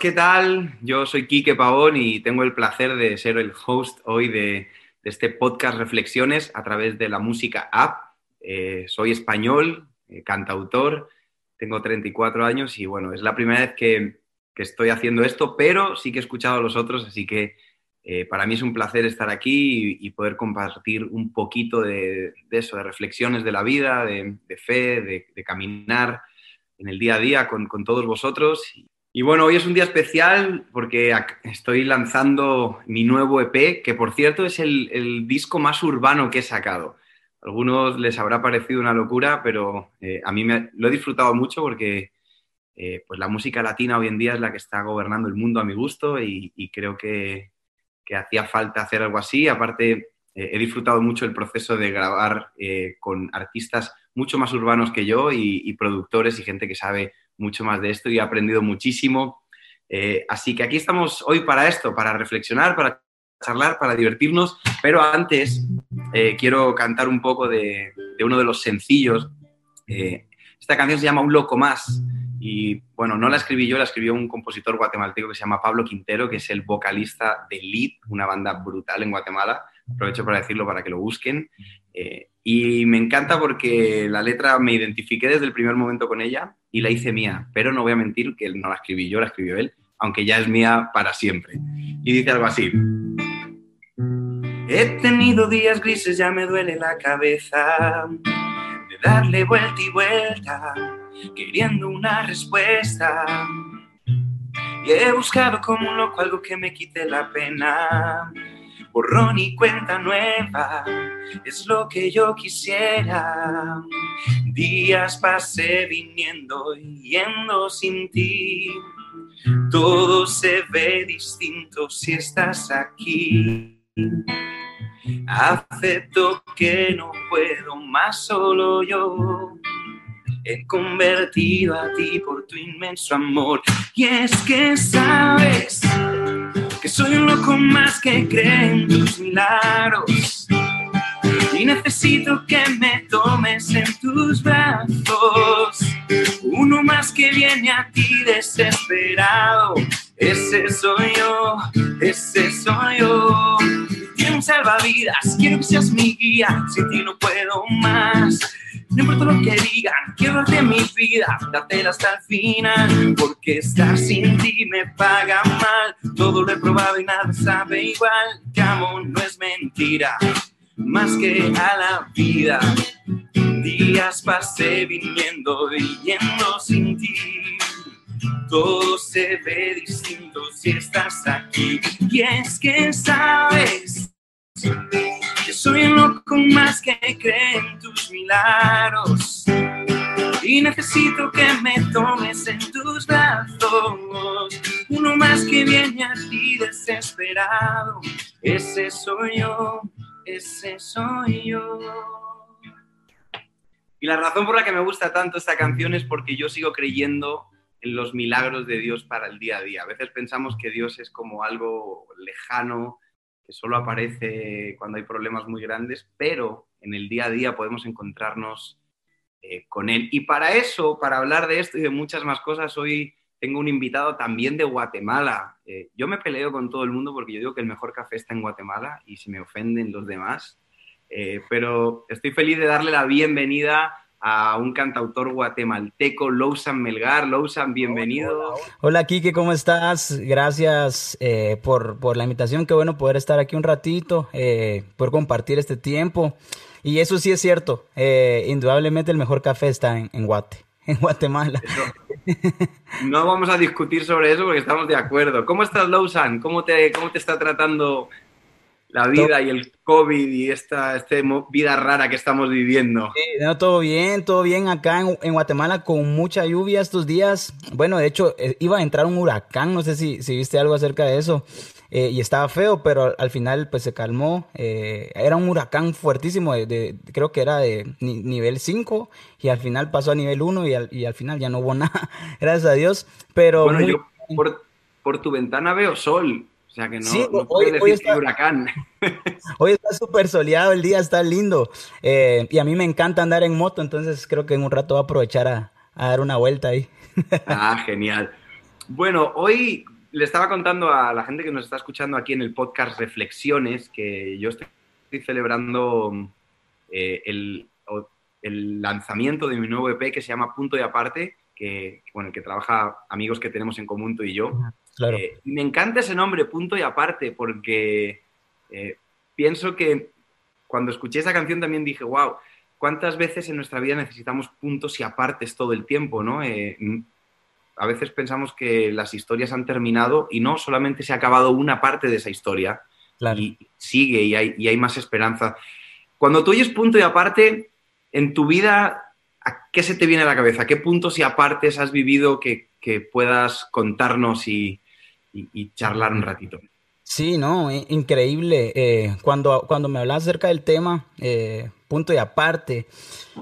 ¿qué tal? Yo soy Quique Pavón y tengo el placer de ser el host hoy de, este podcast Reflexiones a través de la música app. Eh, soy español, eh, cantautor, tengo 34 años y bueno, es la primera vez que, estoy haciendo esto, pero sí que he escuchado a los otros, así que eh, para mí es un placer estar aquí y, poder compartir un poquito de, eso, de reflexiones de la vida, de, fe, de, caminar en el día a día con todos vosotros. Y bueno, hoy es un día especial porque estoy lanzando mi nuevo EP, que por cierto es el, disco más urbano que he sacado. A algunos les habrá parecido una locura, pero eh, a mí me, lo he disfrutado mucho porque eh, pues la música latina hoy en día es la que está gobernando el mundo a mi gusto y, creo que, hacía falta hacer algo así. Aparte, eh, he disfrutado mucho el proceso de grabar con artistas mucho más urbanos que yo y productores y gente que sabe mucho más de esto y he aprendido muchísimo. Eh, así que aquí estamos hoy para esto, para reflexionar, para charlar, para divertirnos, pero antes eh, quiero cantar un poco de, uno de los sencillos. Eh, esta canción se llama Un Loco Más y bueno, no la escribí yo, la escribió un compositor guatemalteco que se llama Pablo Quintero, que es el vocalista de Lead, una banda brutal en Guatemala. Aprovecho para decirlo para que lo busquen. Y me encanta porque la letra me identifiqué desde el primer momento con ella y la hice mía, pero no voy a mentir que no la escribí yo, la escribió él, aunque ya es mía para siempre. Y dice algo así. He tenido días grises, ya me duele la cabeza de darle vuelta y vuelta, queriendo una respuesta. Y he buscado como un loco algo que me quite la pena borrón y cuenta nueva, es lo que yo quisiera. Días pasé viniendo y yendo sin ti, todo se ve distinto si estás aquí. Acepto que no puedo más solo yo. He convertido a ti por tu inmenso amor. Y es que sabes que soy un loco más que cree en tus milagros. Y necesito que me tomes en tus brazos. Uno más que viene a ti desesperado. Ese soy yo, ese soy yo. Tiene un salvavidas, quiero que seas mi guía. Sin ti no puedo más. No importa lo que digan, quiero darte mi vida, dártela hasta el final, porque estar sin ti me paga mal. Todo lo he probado y nada sabe igual. No es mentira, más que a la vida. Días pasé viniendo y sin ti. Todo se ve distinto si estás aquí. Y es que sabes que soy el loco más que cree en tus milagros. Y necesito que me tomes en tus brazos. Uno más que viene a ti desesperado. Ese soy yo, ese soy yo. Y la razón por la que me gusta tanto esta canción es porque yo sigo creyendo en los milagros de Dios para el día a día. A veces pensamos que Dios es como algo lejano, que solo aparece cuando hay problemas muy grandes, pero en el día a día podemos encontrarnos eh, con él. Y para eso, para hablar de esto y de muchas más cosas, hoy tengo un invitado también de Guatemala. Eh, yo me peleo con todo el mundo porque yo digo que el mejor café está en Guatemala y si me ofenden los demás. Eh, pero estoy feliz de darle la bienvenida a un cantautor guatemalteco, Lousan Melgar. Lousan, bienvenido. Hola, Kike, ¿cómo estás? Gracias eh, por, por, la invitación. Qué bueno poder estar aquí un ratito, eh, poder compartir este tiempo. Y eso sí es cierto, eh, indudablemente el mejor café está en, Guate, en Guatemala. No vamos a discutir sobre eso porque estamos de acuerdo. ¿Cómo estás, Lousan? ¿Cómo te, cómo te está tratando la vida y el COVID y esta, este vida rara que estamos viviendo. Sí, todo bien, todo bien acá en, Guatemala con mucha lluvia estos días. Bueno, de hecho, eh, iba a entrar un huracán, no sé si, si viste algo acerca de eso. Eh, y estaba feo, pero al final pues se calmó. Eh, era un huracán fuertísimo, de, creo que era de nivel 5 y al final pasó a nivel 1 y al, y al final ya no hubo nada, gracias a Dios. Pero bueno, yo por, por tu ventana veo sol. O sea que no, sí, hoy, decir está, huracán. Hoy está súper soleado, el día está lindo. Eh, y a mí me encanta andar en moto, entonces creo que en un rato voy a aprovechar a, dar una vuelta ahí. Ah, genial. Bueno, hoy le estaba contando a la gente que nos está escuchando aquí en el podcast Reflexiones que yo estoy celebrando eh, el, lanzamiento de mi nuevo EP que se llama Punto y Aparte, que, bueno, que trabaja amigos que tenemos en común tú y yo. Claro. Eh, me encanta ese nombre, Punto y Aparte, porque eh, pienso que cuando escuché esa canción también dije, wow, ¿cuántas veces en nuestra vida necesitamos puntos y apartes todo el tiempo, no? a veces pensamos que las historias han terminado y no, solamente se ha acabado una parte de esa historia y sigue y hay, y hay, más esperanza. Cuando tú oyes punto y aparte, en tu vida, ¿a qué se te viene a la cabeza? ¿Qué puntos y apartes has vivido que, puedas contarnos y, charlar un ratito? Sí, no, increíble. Eh, cuando, cuando me hablas acerca del tema, eh, punto y aparte.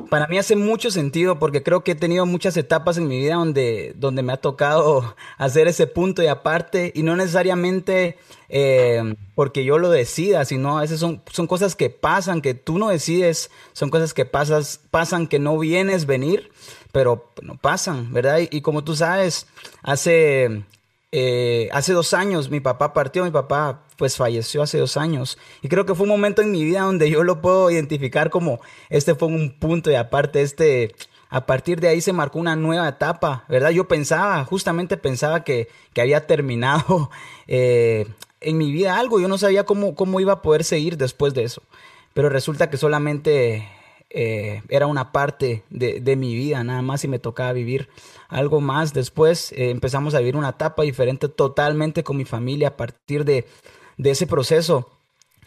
Para mí hace mucho sentido porque creo que he tenido muchas etapas en mi vida donde, donde me ha tocado hacer ese punto y aparte y no necesariamente eh, porque yo lo decida, sino a veces son, son cosas que pasan, que tú no decides, son cosas que pasas, pasan que no vienes venir, pero no pasan, ¿verdad? Y, y como tú sabes, hace eh, hace dos años mi papá partió, mi papá pues falleció hace dos años. Y creo que fue un momento en mi vida donde yo lo puedo identificar como este fue un punto y aparte este a partir de ahí se marcó una nueva etapa, ¿verdad? Yo pensaba, justamente pensaba que, que había terminado eh, en mi vida algo, yo no sabía cómo, cómo iba a poder seguir después de eso, pero resulta que solamente eh, era una parte de, mi vida, nada más y me tocaba vivir algo más. Después eh, empezamos a vivir una etapa diferente totalmente con mi familia a partir de, de ese proceso.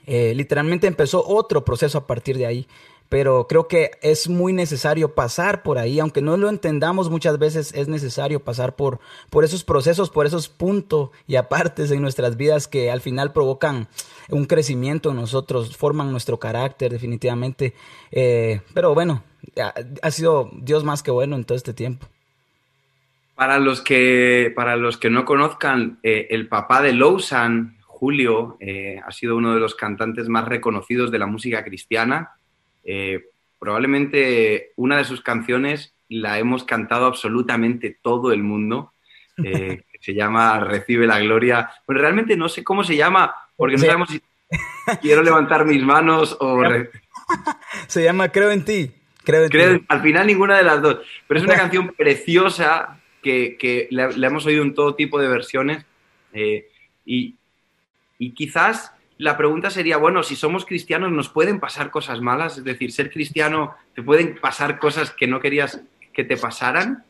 Eh, literalmente empezó otro proceso a partir de ahí pero creo que es muy necesario pasar por ahí, aunque no lo entendamos muchas veces, es necesario pasar por, por esos procesos, por esos puntos y apartes en nuestras vidas que al final provocan un crecimiento en nosotros, forman nuestro carácter definitivamente. Eh, pero bueno, ha, sido Dios más que bueno en todo este tiempo. Para los que, para los que no conozcan, eh, el papá de Lousan, Julio, eh, ha sido uno de los cantantes más reconocidos de la música cristiana eh, probablemente una de sus canciones la hemos cantado absolutamente todo el mundo. Eh, se llama Recibe la Gloria. Bueno, realmente no sé cómo se llama, porque no sabemos si quiero levantar mis manos o... Se llama Creo en ti. Creo en ti. Al final ninguna de las dos. Pero es una canción preciosa que, la, hemos oído en todo tipo de versiones. Eh, y, y quizás la pregunta sería, bueno, si somos cristianos, ¿nos pueden pasar cosas malas? Es decir, ser cristiano, ¿te pueden pasar cosas que no querías que te pasaran?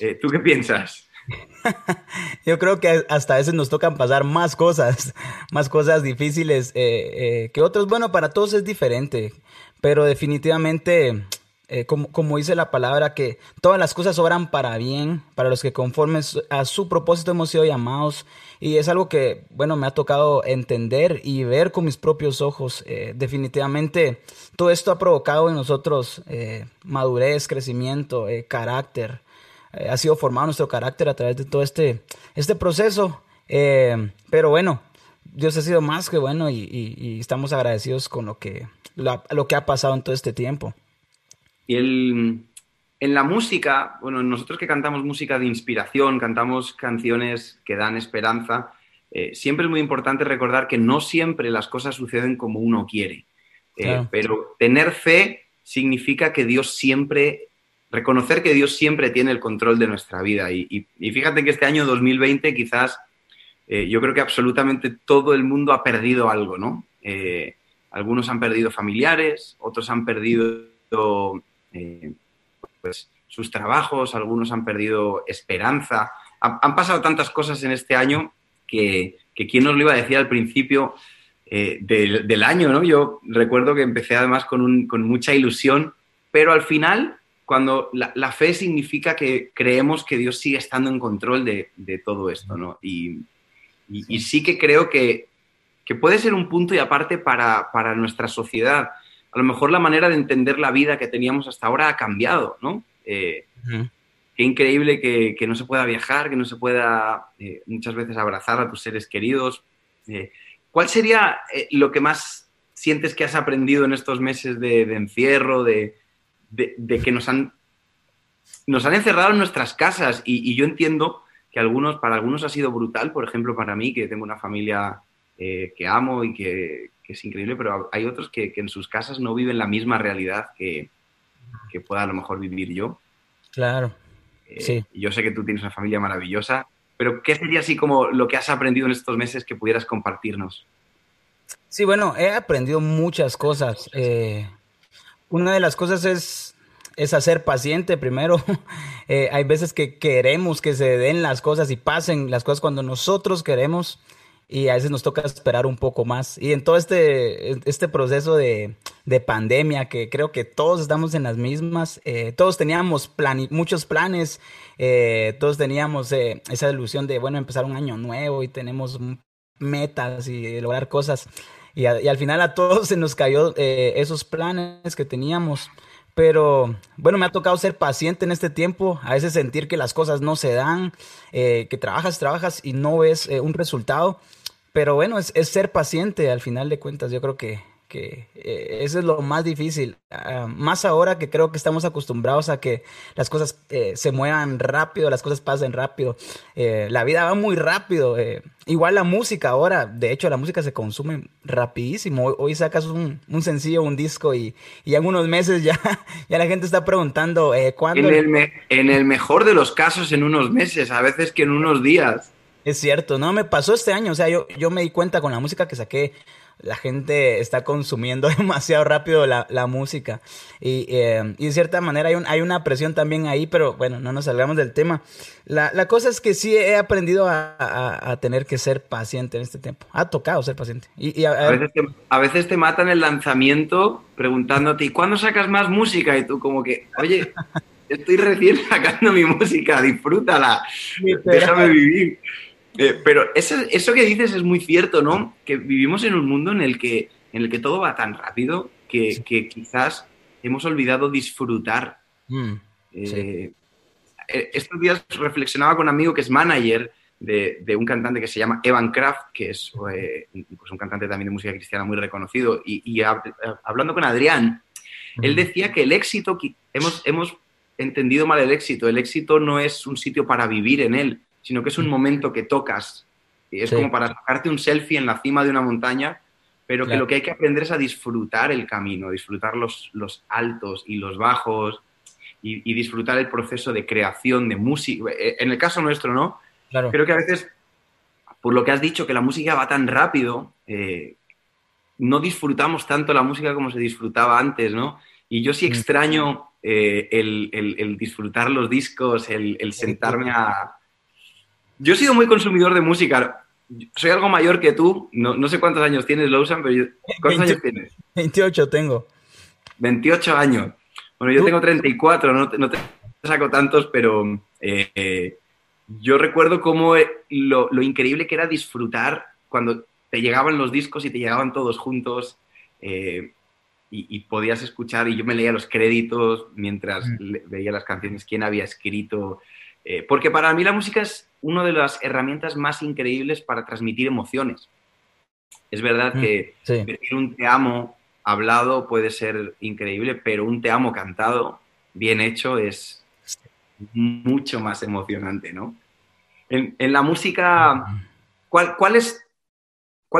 Eh, ¿Tú qué piensas? Yo creo que hasta a veces nos tocan pasar más cosas, más cosas difíciles eh, eh, que otros. Bueno, para todos es diferente, pero definitivamente eh, como, dice la palabra, que todas las cosas obran para bien, para los que conforme a su propósito hemos sido llamados. Y es algo que, bueno, me ha tocado entender y ver con mis propios ojos. Eh, definitivamente, todo esto ha provocado en nosotros eh, madurez, crecimiento, carácter. ha sido formado nuestro carácter a través de todo este, este proceso. pero bueno, Dios ha sido más que bueno y, estamos agradecidos con lo que, lo que ha pasado en todo este tiempo. Y en la música, bueno, nosotros que cantamos música de inspiración, cantamos canciones que dan esperanza, eh, siempre es muy importante recordar que no siempre las cosas suceden como uno quiere. Eh, pero tener fe significa que Dios siempre, reconocer que Dios siempre tiene el control de nuestra vida. Y, fíjate que este año 2020 quizás eh, yo creo que absolutamente todo el mundo ha perdido algo, ¿no? algunos han perdido familiares, otros han perdido eh, pues, sus trabajos, algunos han perdido esperanza. Han, pasado tantas cosas en este año que, que quién nos lo iba a decir al principio eh, del, año, ¿no? Yo recuerdo que empecé además con, con mucha ilusión, pero al final, cuando la, fe significa que creemos que Dios sigue estando en control de, de todo esto, ¿no? Y, y, sí que creo que, que, puede ser un punto y aparte para, para nuestra sociedad a lo mejor la manera de entender la vida que teníamos hasta ahora ha cambiado, ¿no? Eh, qué increíble que, no se pueda viajar, que no se pueda eh, muchas veces abrazar a tus seres queridos. Eh, ¿Cuál sería lo que más sientes que has aprendido en estos meses de, encierro, de, que nos han, nos han encerrado en nuestras casas? Y, yo entiendo que algunos, para algunos ha sido brutal, por ejemplo, para mí, que tengo una familia que amo y que, es increíble, pero hay otros que, en sus casas no viven la misma realidad que, que pueda a lo mejor vivir yo. Claro. Eh, sí. Yo sé que tú tienes una familia maravillosa, pero ¿qué sería así como lo que has aprendido en estos meses que pudieras compartirnos? Sí, bueno, he aprendido muchas cosas. Eh, una de las cosas es es hacer paciente primero. Eh, hay veces que queremos que se den las cosas y pasen las cosas cuando nosotros queremos y a veces nos toca esperar un poco más. Y en todo este, este proceso de, pandemia, que creo que todos estamos en las mismas, eh, todos teníamos plan, muchos planes, eh, todos teníamos esa ilusión de, bueno, empezar un año nuevo y tenemos metas y lograr cosas. Y, y al final a todos se nos cayó esos planes que teníamos. Pero bueno, me ha tocado ser paciente en este tiempo, a veces sentir que las cosas no se dan, eh, que trabajas, trabajas y no ves eh, un resultado. Pero bueno, es, es, ser paciente al final de cuentas. Yo creo que que eh, eso es lo más difícil. Ah, más ahora que creo que estamos acostumbrados a que las cosas eh, se muevan rápido, las cosas pasen rápido. Eh, la vida va muy rápido. igual la música ahora, de hecho la música se consume rapidísimo. Hoy, sacas un, un, sencillo, un disco y, y, en unos meses ya, ya la gente está preguntando cuándo... En el mejor de los casos en unos meses, a veces que en unos días. Es cierto, no, me pasó este año, o sea, yo, yo me di cuenta con la música que saqué la gente está consumiendo demasiado rápido la, música. Y, eh, y, de cierta manera hay, hay, una presión también ahí, pero bueno, no nos salgamos del tema. La, la cosa es que sí he aprendido a, a, tener que ser paciente en este tiempo. Ha tocado ser paciente. Y, a, veces te, a, veces te, matan el lanzamiento preguntándote, ¿y cuándo sacas más música? Y tú como que, oye, estoy recién sacando mi música, disfrútala, déjame vivir. Eh, pero eso, eso que dices es muy cierto, ¿no? Que vivimos en un mundo en el que, en el que todo va tan rápido que, quizás hemos olvidado disfrutar. Mm, eh, eh, estos días reflexionaba con un amigo que es manager de, un cantante que se llama Evan Kraft, que es pues un cantante también de música cristiana muy reconocido, y, hablando con Adrián, él decía que el éxito, hemos, hemos entendido mal el éxito, el éxito no es un sitio para vivir en él, sino que es un mm. momento que tocas. Y es como para sacarte un selfie en la cima de una montaña, pero que lo que hay que aprender es a disfrutar el camino, disfrutar los, los altos y los bajos y, disfrutar el proceso de creación de música. Eh, en el caso nuestro, ¿no? Claro. Creo que a veces, por lo que has dicho, que la música va tan rápido, eh, no disfrutamos tanto la música como se disfrutaba antes, ¿no? Y yo sí mm. extraño eh, el, disfrutar los discos, el sentarme a, yo he sido muy consumidor de música. Soy algo mayor que tú. No, sé cuántos años tienes, Lawson, pero ¿cuántos años tienes? 28 tengo. 28 años. Bueno, yo tengo 34, no te, no te saco tantos, pero eh, yo recuerdo cómo eh, lo, increíble que era disfrutar cuando te llegaban los discos y te llegaban todos juntos eh, y, podías escuchar y yo me leía los créditos mientras mm. veía las canciones, quién había escrito. porque para mí la música es una de las herramientas más increíbles para transmitir emociones. Es verdad mm, que un te amo hablado puede ser increíble, pero un te amo cantado, bien hecho, es mucho más emocionante, ¿no? En, la música, ¿cuáles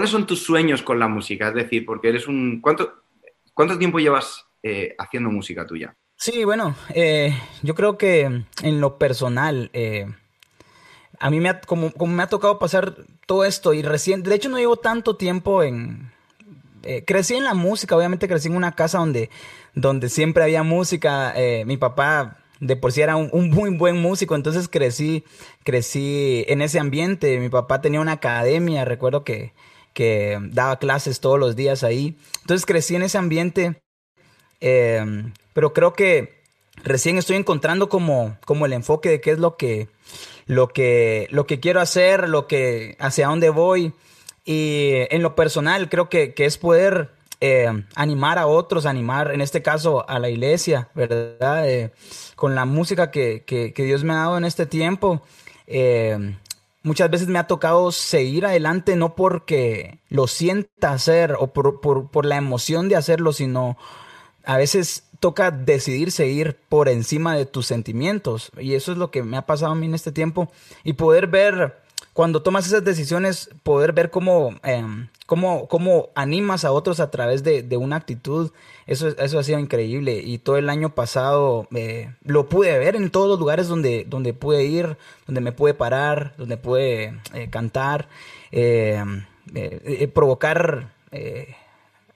son tus sueños con la música? Es decir, porque eres un... ¿Cuánto, cuánto tiempo llevas eh, haciendo música tuya? Sí, bueno, eh, yo creo que en lo personal, eh, a mí me ha, como, como me ha tocado pasar todo esto y recién, de hecho no llevo tanto tiempo en... Eh, crecí en la música, obviamente crecí en una casa donde, donde siempre había música. Eh, mi papá de por sí era un, muy buen músico, entonces crecí, crecí en ese ambiente. Mi papá tenía una academia, recuerdo que, que daba clases todos los días ahí. Entonces crecí en ese ambiente, eh, pero creo que recién estoy encontrando como, como el enfoque de qué es lo que, lo que, lo que quiero hacer, lo que, hacia dónde voy. Y en lo personal creo que, es poder eh, animar a otros, animar en este caso a la iglesia, ¿verdad? Eh, con la música que, Dios me ha dado en este tiempo. Eh, muchas veces me ha tocado seguir adelante no porque lo sienta hacer o por, por la emoción de hacerlo, sino a veces toca decidir seguir por encima de tus sentimientos. Y eso es lo que me ha pasado a mí en este tiempo. Y poder ver, cuando tomas esas decisiones, poder ver cómo, em, cómo, cómo, animas a otros a través de, de, una actitud. Eso, eso ha sido increíble. Y todo el año pasado eh, lo pude ver en todos los lugares donde, donde pude ir, donde me pude parar, donde pude eh, cantar, eh, provocar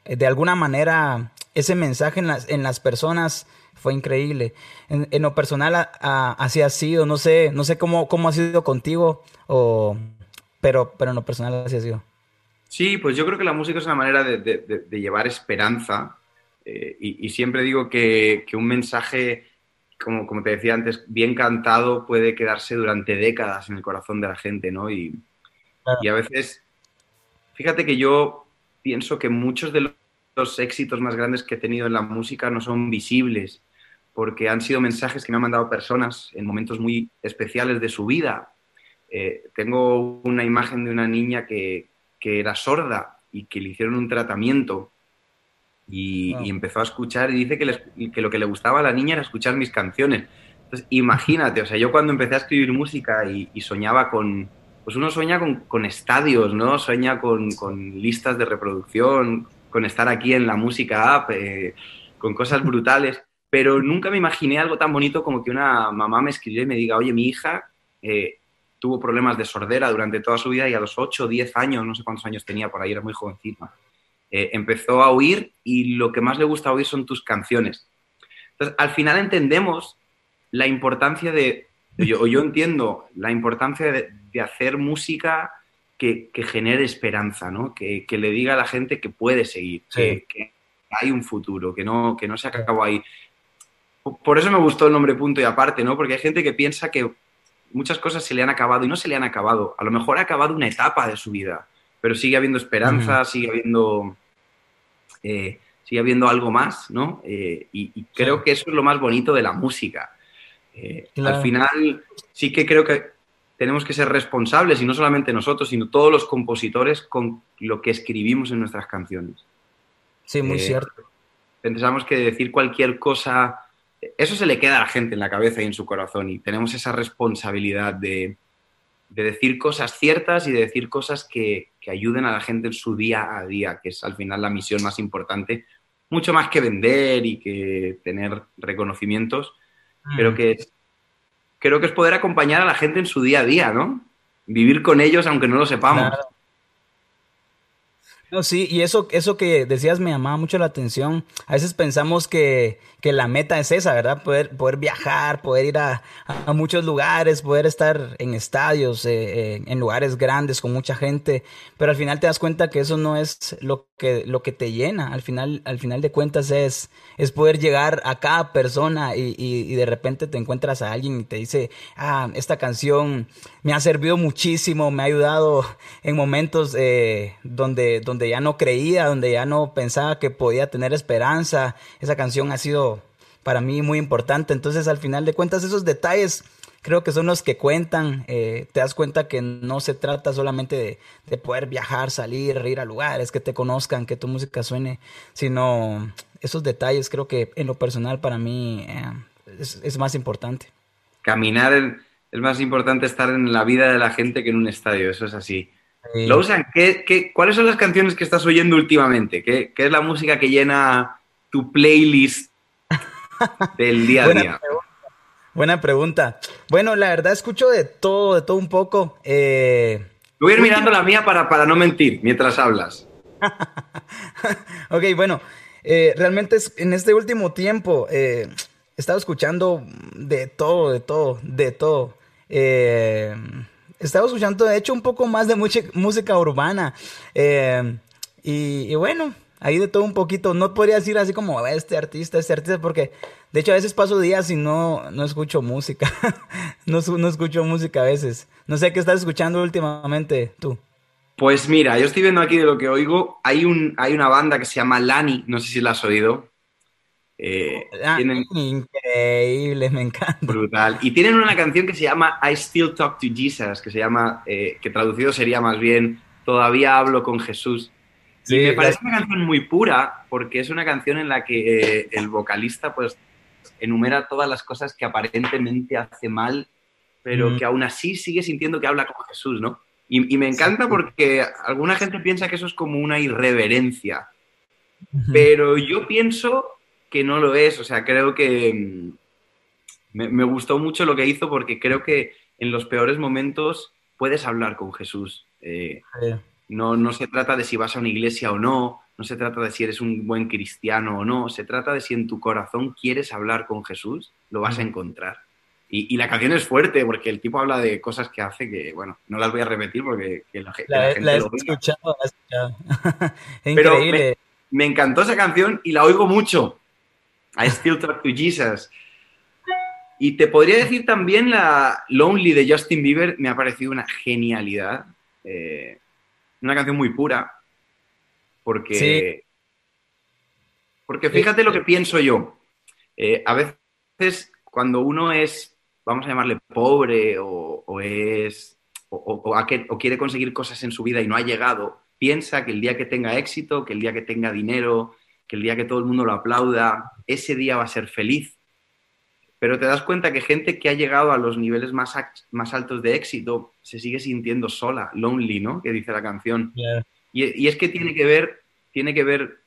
de alguna manera ese mensaje en las, en las personas fue increíble. En, lo personal así ha sido, no sé, no sé cómo, cómo ha sido contigo, o, pero, pero en lo personal así ha sido. Sí, pues yo creo que la música es una manera de, llevar esperanza eh, y, siempre digo que, un mensaje, como, como, te decía antes, bien cantado puede quedarse durante décadas en el corazón de la gente, ¿no? Y, y a veces, fíjate que yo pienso que muchos de los los éxitos más grandes que he tenido en la música no son visibles, porque han sido mensajes que me han mandado personas en momentos muy especiales de su vida. Eh, tengo una imagen de una niña que, era sorda y que le hicieron un tratamiento y, empezó a escuchar y dice que, que, lo que le gustaba a la niña era escuchar mis canciones. Entonces, imagínate, o sea, yo cuando empecé a escribir música y, soñaba con, pues uno sueña con, estadios, ¿no? Sueña con, con, listas de reproducción, con estar aquí en la música app, eh, con cosas brutales, pero nunca me imaginé algo tan bonito como que una mamá me escribiera y me diga, oye, mi hija eh, tuvo problemas de sordera durante toda su vida y a los 8 o 10 años, no sé cuántos años tenía por ahí, era muy jovencita, eh, empezó a oír y lo que más le gusta oír son tus canciones. Entonces, al final entendemos la importancia de, o yo entiendo la importancia de hacer música que, genere esperanza, ¿no? Que, le diga a la gente que puede seguir, que, hay un futuro, que no, que no se acabó ahí. Por eso me gustó el nombre punto y aparte, ¿no? Porque hay gente que piensa que muchas cosas se le han acabado y no se le han acabado. A lo mejor ha acabado una etapa de su vida, pero sigue habiendo esperanza, sigue habiendo... Eh, sigue habiendo algo más, ¿no? Eh, y, creo que eso es lo más bonito de la música. Eh, al final, sí que creo que tenemos que ser responsables, y no solamente nosotros, sino todos los compositores con lo que escribimos en nuestras canciones. Sí, muy eh, cierto. Pensamos que decir cualquier cosa, eso se le queda a la gente en la cabeza y en su corazón, y tenemos esa responsabilidad de, decir cosas ciertas y de decir cosas que, ayuden a la gente en su día a día, que es al final la misión más importante, mucho más que vender y que tener reconocimientos, pero mm. que es creo que es poder acompañar a la gente en su día a día, ¿no? Vivir con ellos aunque no lo sepamos. No, sí, y eso, eso que decías me llamaba mucho la atención. A veces pensamos que, que la meta es esa, ¿verdad? Poder, poder viajar, poder ir a, a muchos lugares, poder estar en estadios, eh, eh, en lugares grandes con mucha gente, pero al final te das cuenta que eso no es lo que, lo que te llena. Al final, al final de cuentas es, es poder llegar a cada persona y, y, de repente te encuentras a alguien y te dice, ah, esta canción me ha servido muchísimo, me ha ayudado en momentos eh, donde, donde ya no creía, donde ya no pensaba que podía tener esperanza. Esa canción ha sido para mí muy importante. Entonces, al final de cuentas, esos detalles creo que son los que cuentan. Eh, te das cuenta que no se trata solamente de, poder viajar, salir, ir a lugares, que te conozcan, que tu música suene, sino esos detalles creo que en lo personal para mí eh, es, más importante. Caminar es más importante estar en la vida de la gente que en un estadio, eso es así. Lo usan. ¿qué, cuáles son las canciones que estás oyendo últimamente? ¿Qué, ¿Qué, es la música que llena tu playlist del día a día? Buena pregunta. Bueno, la verdad escucho de todo, de todo un poco. Eh, Voy a ir mirando la mía para, para no mentir mientras hablas. ok, bueno, eh, realmente en este último tiempo eh, he estado escuchando de todo, de todo, de todo. He estado escuchando, de hecho, un poco más de música urbana. y, bueno, ahí de todo un poquito. No podría decir así como este artista, este artista, porque de hecho a veces paso días y no, no escucho música. no, no escucho música a veces. No sé qué estás escuchando últimamente tú. Pues mira, yo estoy viendo aquí de lo que oigo. Hay, un, hay una banda que se llama Lani, no sé si la has oído. Eh, ah, increíble, me encanta. Brutal. Y tienen una canción que se llama I Still Talk to Jesus, que se llama, eh, que traducido sería más bien Todavía hablo con Jesús. y me parece una canción muy pura, porque es una canción en la que eh, el vocalista pues enumera todas las cosas que aparentemente hace mal, pero mm. que aún así sigue sintiendo que habla con Jesús, ¿no? Y, me encanta porque alguna gente piensa que eso es como una irreverencia, pero yo pienso que no lo es, o sea, creo que mm, me, gustó mucho lo que hizo porque creo que en los peores momentos puedes hablar con Jesús. Eh, no, no se trata de si vas a una iglesia o no, no se trata de si eres un buen cristiano o no, se trata de si en tu corazón quieres hablar con Jesús, lo vas a encontrar. Y, la canción es fuerte porque el tipo habla de cosas que hace que, bueno, no las voy a repetir porque la, gente la he escuchado, la he escuchado. Increíble. me, encantó esa canción y la oigo mucho. I Still Talk to Jesus. Y te podría decir también la Lonely de Justin Bieber, me ha parecido una genialidad. Eh, una canción muy pura, porque, porque fíjate lo que pienso yo. Eh, a veces cuando uno es, vamos a llamarle pobre o, es o, quiere conseguir cosas en su vida y no ha llegado, piensa que el día que tenga éxito, que el día que tenga dinero, que el día que todo el mundo lo aplauda, ese día va a ser feliz. Pero te das cuenta que gente que ha llegado a los niveles más, más altos de éxito se sigue sintiendo sola, lonely, ¿no? Que dice la canción. Y, es que tiene que ver, tiene que ver,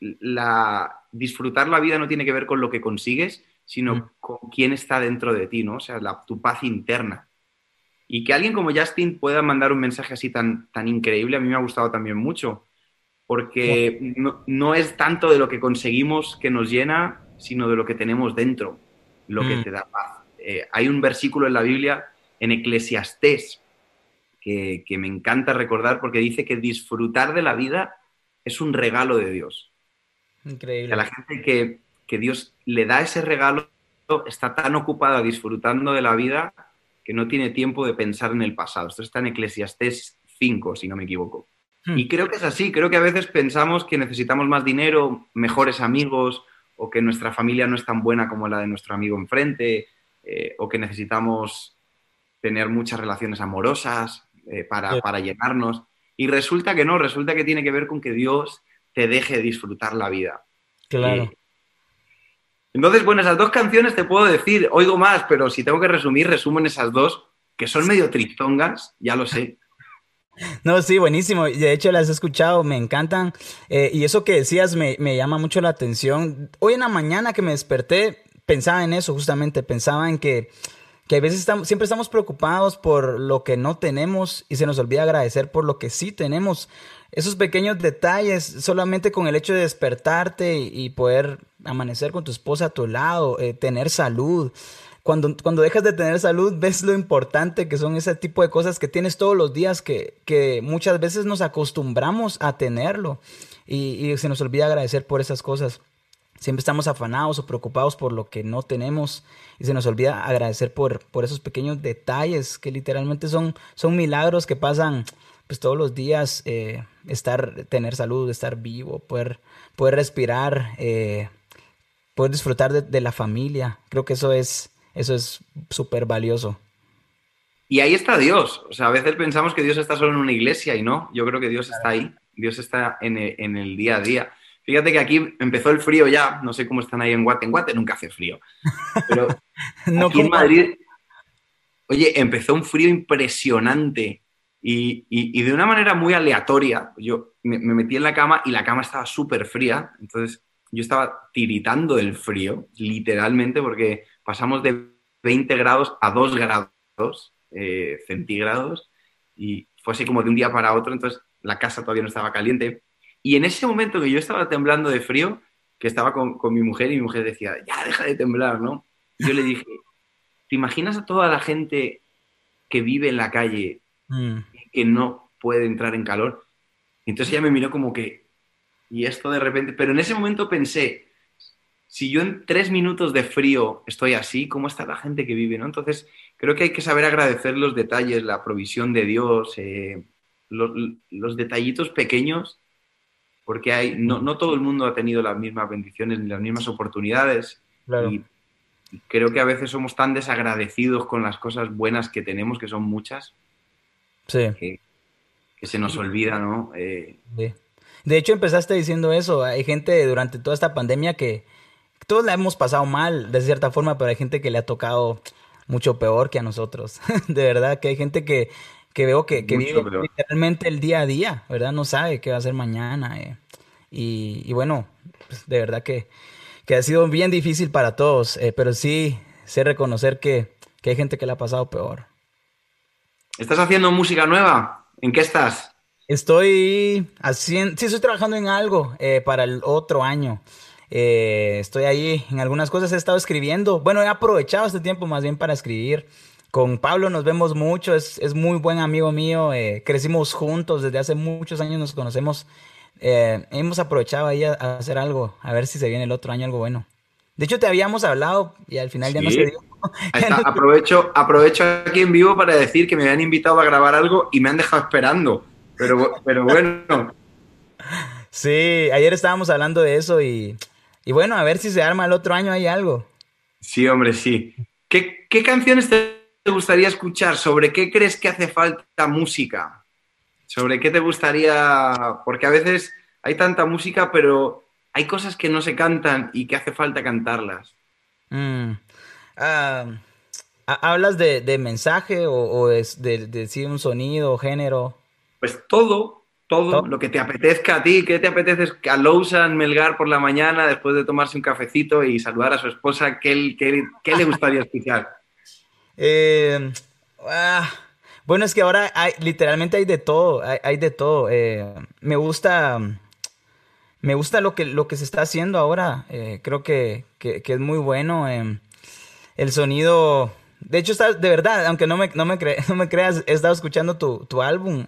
la, disfrutar la vida no tiene que ver con lo que consigues, sino mm. con quién está dentro de ti, ¿no? O sea, tu paz interna. Y que alguien como Justin pueda mandar un mensaje así tan, tan increíble, a mí me ha gustado también mucho, porque no, es tanto de lo que conseguimos que nos llena, sino de lo que tenemos dentro, lo que mm. te da paz. Eh, hay un versículo en la Biblia, en Eclesiastés, que, me encanta recordar porque dice que disfrutar de la vida es un regalo de Dios. Increíble. A la gente que, que Dios le da ese regalo está tan ocupada disfrutando de la vida que no tiene tiempo de pensar en el pasado. Esto está en Eclesiastés 5, si no me equivoco. Hmm. Y creo que es así, creo que a veces pensamos que necesitamos más dinero, mejores amigos, o que nuestra familia no es tan buena como la de nuestro amigo enfrente, eh, o que necesitamos tener muchas relaciones amorosas, eh, para, para, llenarnos. Y resulta que no, resulta que tiene que ver con que Dios te deje disfrutar la vida. Claro. Eh, entonces, bueno, esas dos canciones te puedo decir, oigo más, pero si tengo que resumir, resumo en esas dos, que son medio tristongas, ya lo sé. No, sí, buenísimo. De hecho, las he escuchado, me encantan. Eh, y eso que decías me, me, llama mucho la atención. Hoy en la mañana que me desperté, pensaba en eso, justamente, pensaba en que que a veces estamos, siempre estamos preocupados por lo que no tenemos y se nos olvida agradecer por lo que sí tenemos. Esos pequeños detalles, solamente con el hecho de despertarte y, poder amanecer con tu esposa a tu lado, eh, tener salud. Cuando, cuando dejas de tener salud, ves lo importante que son ese tipo de cosas que tienes todos los días, que, que muchas veces nos acostumbramos a tenerlo y, se nos olvida agradecer por esas cosas. Siempre estamos afanados o preocupados por lo que no tenemos y se nos olvida agradecer por, por esos pequeños detalles que literalmente son, son milagros que pasan pues todos los días, eh, estar, tener salud, estar vivo, poder, poder respirar, eh, poder disfrutar de, la familia. Creo que eso es eso es súper valioso. Y ahí está Dios. O sea, a veces pensamos que Dios está solo en una iglesia y no. Yo creo que Dios está ahí. Dios está en en el día a día. Fíjate que aquí empezó el frío ya, no sé cómo están ahí en Guate. En Guate nunca hace frío. Pero aquí en Madrid, oye, empezó un frío impresionante y, de una manera muy aleatoria. Yo me, metí en la cama y la cama estaba súper fría, entonces yo estaba tiritando del frío, literalmente, porque pasamos de 20 grados a 2 grados eh, centígrados y fue así como de un día para otro, entonces la casa todavía no estaba caliente y en ese momento que yo estaba temblando de frío, que estaba con, mi mujer y mi mujer decía, ya deja de temblar, ¿no? yo le dije, ¿te imaginas a toda la gente que vive en la calle mm. y que no puede entrar en calor? Entonces ella me miró como que, y esto de repente, pero en ese momento pensé, si yo en tres minutos de frío estoy así, ¿cómo está la gente que vive? ¿no? Entonces, creo que hay que saber agradecer los detalles, la provisión de Dios, eh, los, los, detallitos pequeños porque hay, no, no, todo el mundo ha tenido las mismas bendiciones ni las mismas oportunidades. Y creo que a veces somos tan desagradecidos con las cosas buenas que tenemos, que son muchas, sí. que, se nos olvida, ¿no? Eh, De hecho, empezaste diciendo eso. Hay gente durante toda esta pandemia que todos la hemos pasado mal, de cierta forma, pero hay gente que le ha tocado mucho peor que a nosotros. de verdad, que hay gente que, que veo que, que vive literalmente el día a día, ¿verdad? No sabe qué va a hacer mañana. Eh. Y, bueno, pues, de verdad que, que, ha sido bien difícil para todos, eh, pero sí sé reconocer que, que hay gente que le ha pasado peor. ¿Estás haciendo música nueva? ¿En qué estás? Estoy haciendo, sí, estoy trabajando en algo eh, para el otro año. Eh, estoy ahí en algunas cosas, he estado escribiendo. Bueno, he aprovechado este tiempo más bien para escribir. Con Pablo nos vemos mucho, es, es muy buen amigo mío, eh, crecimos juntos, desde hace muchos años nos conocemos. hemos aprovechado ahí a, hacer algo, a ver si se viene el otro año algo bueno. De hecho, te habíamos hablado y al final ya no se dio. aprovecho, aprovecho aquí en vivo para decir que me habían invitado a grabar algo y me han dejado esperando. Pero, pero bueno. Sí, ayer estábamos hablando de eso y, y, bueno, a ver si se arma el otro año hay algo. Sí, hombre, sí. ¿Qué, qué canciones te gustaría escuchar? ¿Sobre qué crees que hace falta música? ¿Sobre qué te gustaría? Porque a veces hay tanta música, pero hay cosas que no se cantan y que hace falta cantarlas. Mm. Ah, ¿Hablas de, mensaje o, es de, de, un sonido, género? Pues todo, todo, lo que te apetezca a ti. ¿Qué te apetece a Lousan Melgar por la mañana después de tomarse un cafecito y saludar a su esposa? ¿Qué, qué, le gustaría escuchar? Eh, ah, bueno, es que ahora hay, literalmente hay de todo, hay, de todo. Eh, me gusta me gusta lo que, lo que se está haciendo ahora. Eh, creo que, es muy bueno. Em, el sonido. De hecho, está, de verdad, aunque no me, no me, no me creas, he estado escuchando tu, álbum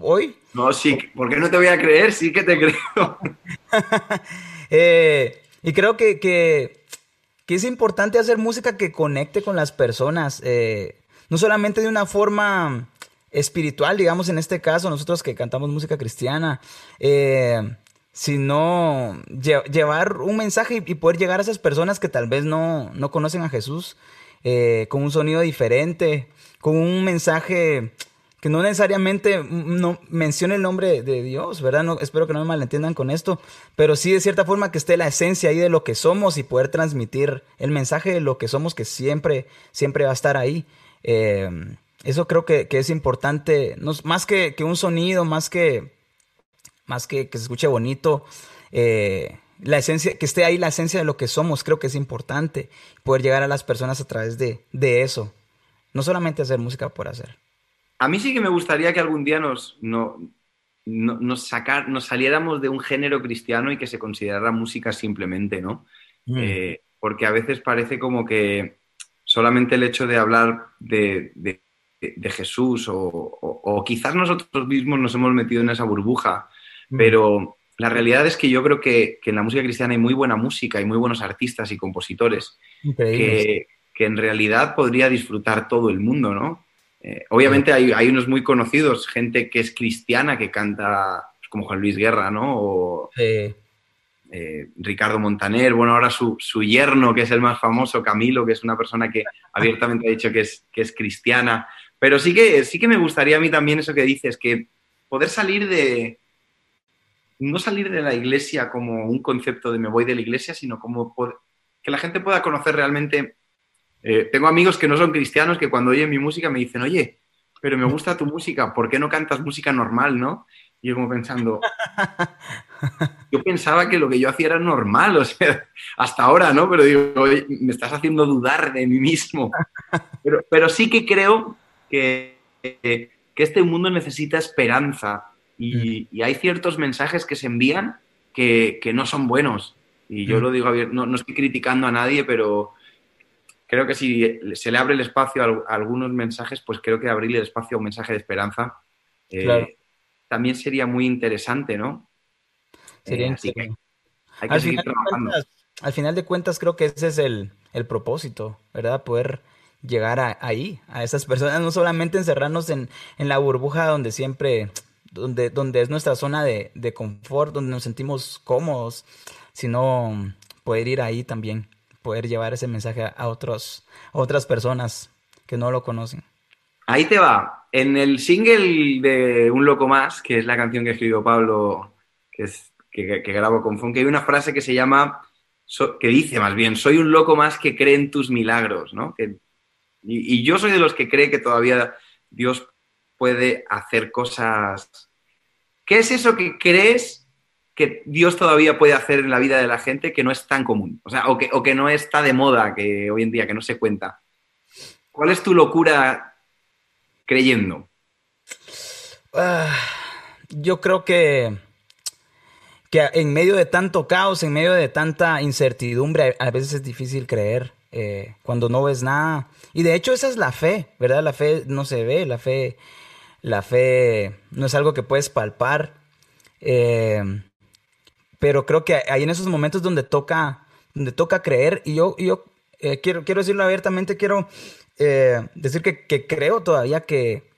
hoy. No, sí, ¿por qué no te voy a creer? Sí que te creo. Eh, y creo que, que, es importante hacer música que conecte con las personas. Eh, no solamente de una forma espiritual, digamos en este caso, nosotros que cantamos música cristiana, sino llevar un mensaje y poder llegar a esas personas que tal vez no, conocen a Jesús eh, con un sonido diferente, con un mensaje que no necesariamente no mencione el nombre de Dios, ¿verdad? No, espero que no me malentiendan con esto, pero sí de cierta forma que esté la esencia ahí de lo que somos y poder transmitir el mensaje de lo que somos que siempre, siempre va a estar ahí. Eh, eso creo que, es importante, más que, un sonido, más que más que se escuche bonito, eh, la esencia, que esté ahí la esencia de lo que somos, creo que es importante poder llegar a las personas a través de, eso, no solamente hacer música por hacer. A mí sí que me gustaría que algún día nos, no, nos, sacar, nos saliéramos de un género cristiano y que se considerara música simplemente, ¿no? Mm. Eh, porque a veces parece como que solamente el hecho de hablar de, Jesús o, quizás nosotros mismos nos hemos metido en esa burbuja pero la realidad es que yo creo que, en la música cristiana hay muy buena música, hay muy buenos artistas y compositores que, en realidad podría disfrutar todo el mundo, ¿no? Eh, obviamente hay, unos muy conocidos, gente que es cristiana que canta pues, como Juan Luis Guerra, ¿no? O, eh, Ricardo Montaner, bueno, ahora su, yerno, que es el más famoso, Camilo, que es una persona que abiertamente ha dicho que es, que es cristiana. Pero sí que, sí que me gustaría a mí también eso que dices, que poder salir de, no salir de la iglesia como un concepto de me voy de la iglesia, sino como que la gente pueda conocer realmente. Eh, tengo amigos que no son cristianos que cuando oyen mi música me dicen, oye, pero me gusta tu música, ¿por qué no cantas música normal, no? Y yo como pensando, yo pensaba que lo que yo hacía era normal, o sea, hasta ahora, ¿no? Pero digo, oye, me estás haciendo dudar de mí mismo. Pero, pero sí que creo que, que este mundo necesita esperanza, y, hay ciertos mensajes que se envían que, no son buenos. Y yo mm. lo digo no, no estoy criticando a nadie, pero creo que si se le abre el espacio a, algunos mensajes, pues creo que abrirle el espacio a un mensaje de esperanza eh, también sería muy interesante, ¿no? Sería eh, así que hay que al seguir trabajando. al final de cuentas, creo que ese es el, propósito, ¿verdad? Poder llegar a, ahí, a esas personas, no solamente encerrarnos en, en la burbuja donde siempre donde, donde es nuestra zona de, de confort, donde nos sentimos cómodos, sino poder ir ahí también, poder llevar ese mensaje a, otros, otras personas que no lo conocen. Ahí te va. En el single de Un Loco Más, que es la canción que escribió Pablo, que, es, que, grabo con Funk, hay una frase que se llama, que dice más bien, soy un loco más que cree en tus milagros, ¿no? y, y, yo soy de los que cree que todavía Dios puede hacer cosas. ¿Qué es eso que crees que Dios todavía puede hacer en la vida de la gente que no es tan común? O sea, o que, o que no está de moda que hoy en día, que no se cuenta. ¿Cuál es tu locura creyendo? Ah, yo creo que, que en medio de tanto caos, en medio de tanta incertidumbre, a veces es difícil creer eh, cuando no ves nada. Y de hecho esa es la fe, ¿verdad? La fe no se ve, la fe, la fe no es algo que puedes palpar. Eh, pero creo que hay en esos momentos donde toca, donde toca creer. Y yo, yo eh, quiero, quiero decirlo abiertamente, quiero eh, decir que, creo todavía que,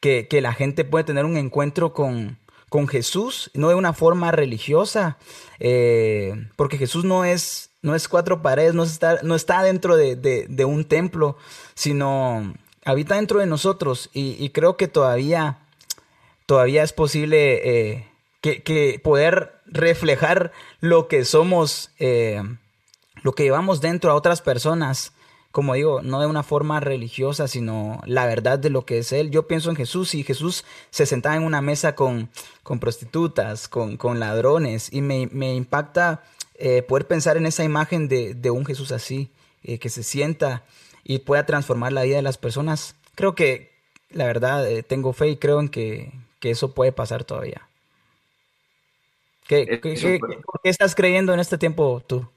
que, la gente puede tener un encuentro con, con Jesús, no de una forma religiosa, eh, porque Jesús no es, no es cuatro paredes, no está, no está dentro de, un templo, sino habita dentro de nosotros y, creo que todavía, todavía es posible que, poder reflejar lo que somos, lo que llevamos dentro a otras personas como digo, no de una forma religiosa, sino la verdad de lo que es Él. Yo pienso en Jesús y Jesús se sentaba en una mesa con, con prostitutas, con, con, ladrones, y me, me impacta eh, poder pensar en esa imagen de, de un Jesús así, eh, que se sienta y pueda transformar la vida de las personas. Creo que, la verdad, eh, tengo fe y creo en que, que eso puede pasar todavía. ¿Qué, qué, qué estás creyendo en este tiempo tú?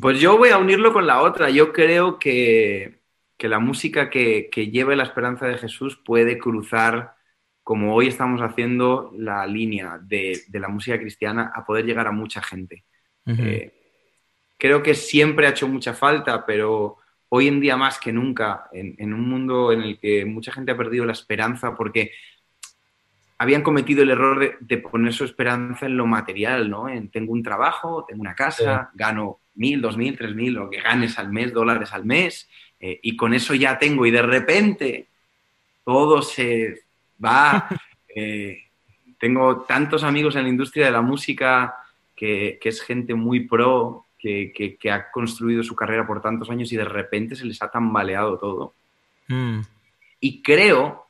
Pues yo voy a unirlo con la otra. Yo creo que, la música que, lleve la esperanza de Jesús puede cruzar, como hoy estamos haciendo, la línea de, la música cristiana a poder llegar a mucha gente. Eh, creo que siempre ha hecho mucha falta, pero hoy en día más que nunca, en, un mundo en el que mucha gente ha perdido la esperanza porque habían cometido el error de, poner su esperanza en lo material, ¿no? En tengo un trabajo, tengo una casa, gano mil, dos mil, tres mil, lo que ganes al mes, dólares al mes, eh, y con eso ya tengo, y de repente todo se va. Eh, tengo tantos amigos en la industria de la música que, es gente muy pro, que, ha construido su carrera por tantos años y de repente se les ha tambaleado todo. Mm. Y creo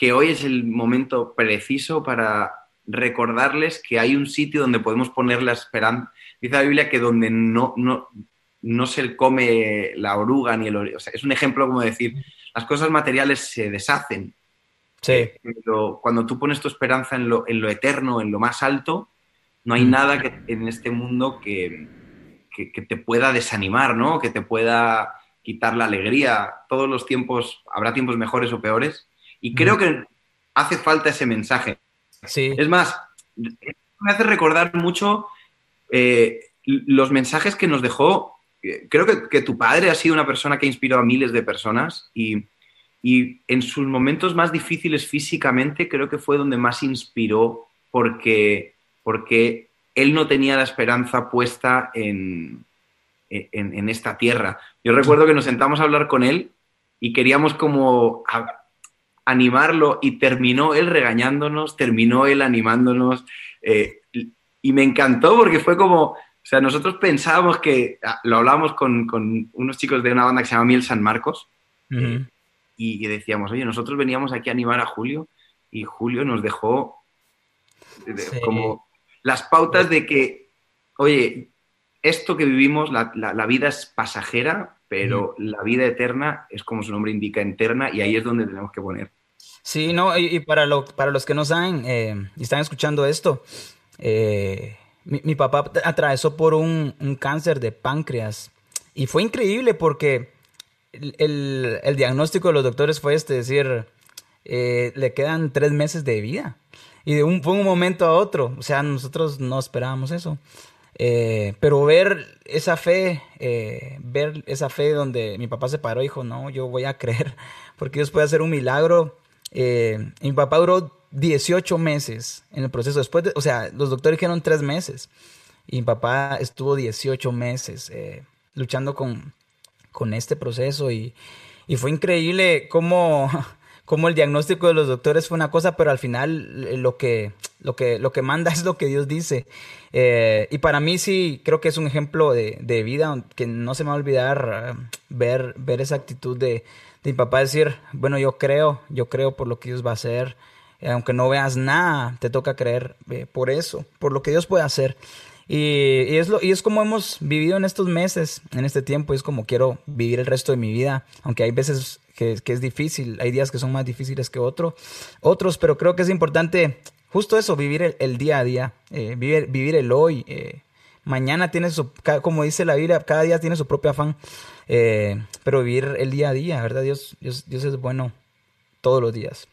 que hoy es el momento preciso para recordarles que hay un sitio donde podemos poner la esperanza, Dice la Biblia que donde no, no, no se come la oruga ni el o sea, es un ejemplo como decir, las cosas materiales se deshacen. Sí. Pero cuando tú pones tu esperanza en lo, en lo eterno, en lo más alto, no hay mm. nada que, en este mundo que, que, te pueda desanimar, ¿no? Que te pueda quitar la alegría. Todos los tiempos, habrá tiempos mejores o peores. Y creo mm. que hace falta ese mensaje. Sí. Es más, me hace recordar mucho eh, los mensajes que nos dejó, eh, creo que, tu padre ha sido una persona que ha inspirado a miles de personas y, en sus momentos más difíciles físicamente creo que fue donde más inspiró porque, porque él no tenía la esperanza puesta en, en, esta tierra. Yo recuerdo que nos sentamos a hablar con él y queríamos como animarlo y terminó él regañándonos, terminó él animándonos. Eh, y me encantó porque fue como, o sea, nosotros pensábamos que, ah, lo hablábamos con, unos chicos de una banda que se llama Miel San Marcos, y, decíamos, oye, nosotros veníamos aquí a animar a Julio, y Julio nos dejó como las pautas de que, oye, esto que vivimos, la, vida es pasajera, pero la vida eterna es como su nombre indica, eterna, y ahí es donde tenemos que poner. Sí, no, y, para, lo, para los que no saben eh, y están escuchando esto, eh, mi, papá atravesó por un, cáncer de páncreas y fue increíble porque el, diagnóstico de los doctores fue este, decir, eh, le quedan tres meses de vida. Y de un, fue un momento a otro, o sea, nosotros no esperábamos eso. Eh, pero ver esa fe, ver esa fe donde mi papá se paró y dijo, no, yo voy a creer, porque Dios puede hacer un milagro. mi papá duró 18 meses en el proceso. Después, de, o sea, los doctores dijeron tres meses. Y mi papá estuvo 18 meses eh, luchando con, con este proceso y, y, fue increíble cómo, como el diagnóstico de los doctores fue una cosa, pero al final eh, lo que, lo que, lo que manda es lo que Dios dice. Eh, y para mí sí creo que es un ejemplo de, de vida que no se me va a olvidar uh, ver, ver esa actitud de, de mi papá decir, bueno, yo creo, yo creo por lo que Dios va a hacer. Eh, aunque no veas nada, te toca creer eh, por eso, por lo que Dios puede hacer. Y, y, es lo, y es como hemos vivido en estos meses, en este tiempo, y es como quiero vivir el resto de mi vida, aunque hay veces que, es difícil, hay días que son más difíciles que otro, otros, pero creo que es importante justo eso, vivir el, el día a día, eh, vivir, vivir el hoy. Eh, mañana tiene su, como dice la Biblia, cada día tiene su propio afán, eh, pero vivir el día a día, ¿verdad? Dios, Dios, Dios es bueno todos los días.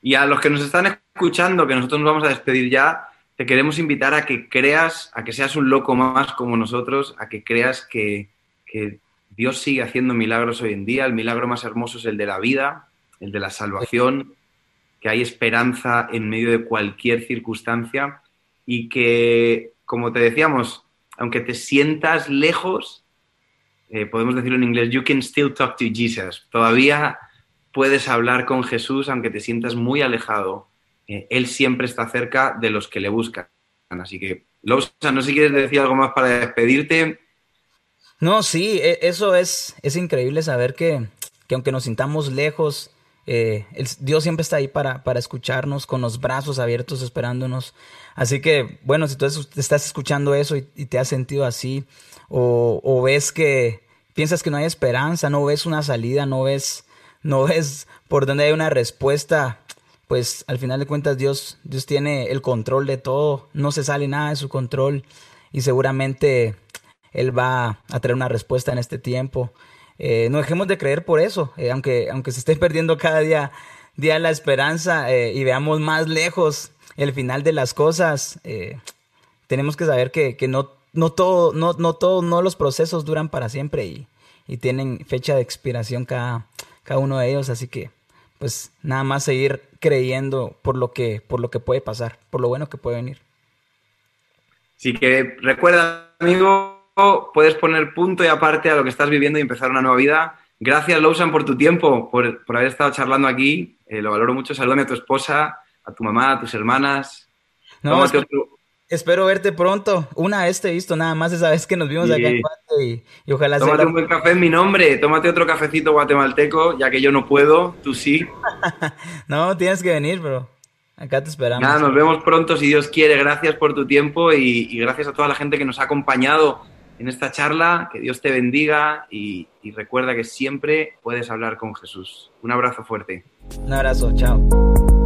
Y a los que nos están escuchando, que nosotros nos vamos a despedir ya, te queremos invitar a que creas, a que seas un loco más como nosotros, a que creas que, que Dios sigue haciendo milagros hoy en día. El milagro más hermoso es el de la vida, el de la salvación, que hay esperanza en medio de cualquier circunstancia y que, como te decíamos, aunque te sientas lejos, eh, podemos decirlo en inglés, you can still talk to Jesus. Todavía puedes hablar con Jesús aunque te sientas muy alejado. Eh, él siempre está cerca de los que le buscan. Así que, Lousa, no sé si quieres decir algo más para despedirte. No, sí, e, eso es, es increíble saber que, que aunque nos sintamos lejos, eh, Dios siempre está ahí para, para escucharnos con los brazos abiertos esperándonos. Así que, bueno, si tú estás escuchando eso y, y te has sentido así, o, o, ves que piensas que no hay esperanza, no ves una salida, no ves, no ves por dónde hay una respuesta, pues al final de cuentas Dios, Dios tiene el control de todo, no se sale nada de su control y seguramente Él va a traer una respuesta en este tiempo. Eh, no dejemos de creer por eso, eh, aunque, aunque se esté perdiendo cada día, día la esperanza eh, y veamos más lejos el final de las cosas, tenemos que saber que, que no, no, todo, no, no, todo, no los procesos duran para siempre y, y tienen fecha de expiración cada, cada uno de ellos, así que pues nada más seguir creyendo por lo que, por lo que puede pasar, por lo bueno que puede venir. Así que recuerda, amigo, puedes poner punto y aparte a lo que estás viviendo y empezar una nueva vida. Gracias, Lousan, por tu tiempo, por, por haber estado charlando aquí. Eh, lo valoro mucho. Salúdame a tu esposa, a tu mamá, a tus hermanas. No, espero, verte pronto. Una vez te he visto nada más esa vez que nos vimos sí. acá en y, y ojalá Tómate sea un buen café en mi nombre. Tómate otro cafecito guatemalteco, ya que yo no puedo, tú sí. no, tienes que venir, bro. Acá te esperamos. Nada, nos vemos pronto si Dios quiere. Gracias por tu tiempo y, y gracias a toda la gente que nos ha acompañado en esta charla. Que Dios te bendiga y, recuerda que siempre puedes hablar con Jesús. Un abrazo fuerte. Un abrazo, chao.